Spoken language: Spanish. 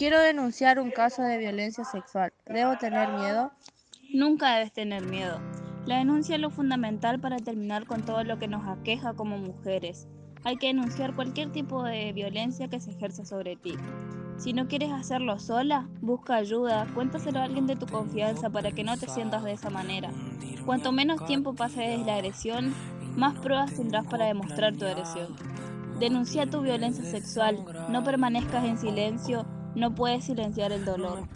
Quiero denunciar un caso de violencia sexual. ¿Debo tener miedo? Nunca debes tener miedo. La denuncia es lo fundamental para terminar con todo lo que nos aqueja como mujeres. Hay que denunciar cualquier tipo de violencia que se ejerza sobre ti. Si no quieres hacerlo sola, busca ayuda, cuéntaselo a alguien de tu confianza para que no te sientas de esa manera. Cuanto menos tiempo pase desde la agresión, más pruebas tendrás para demostrar tu agresión. Denuncia tu violencia sexual, no permanezcas en silencio, no puedes silenciar el dolor.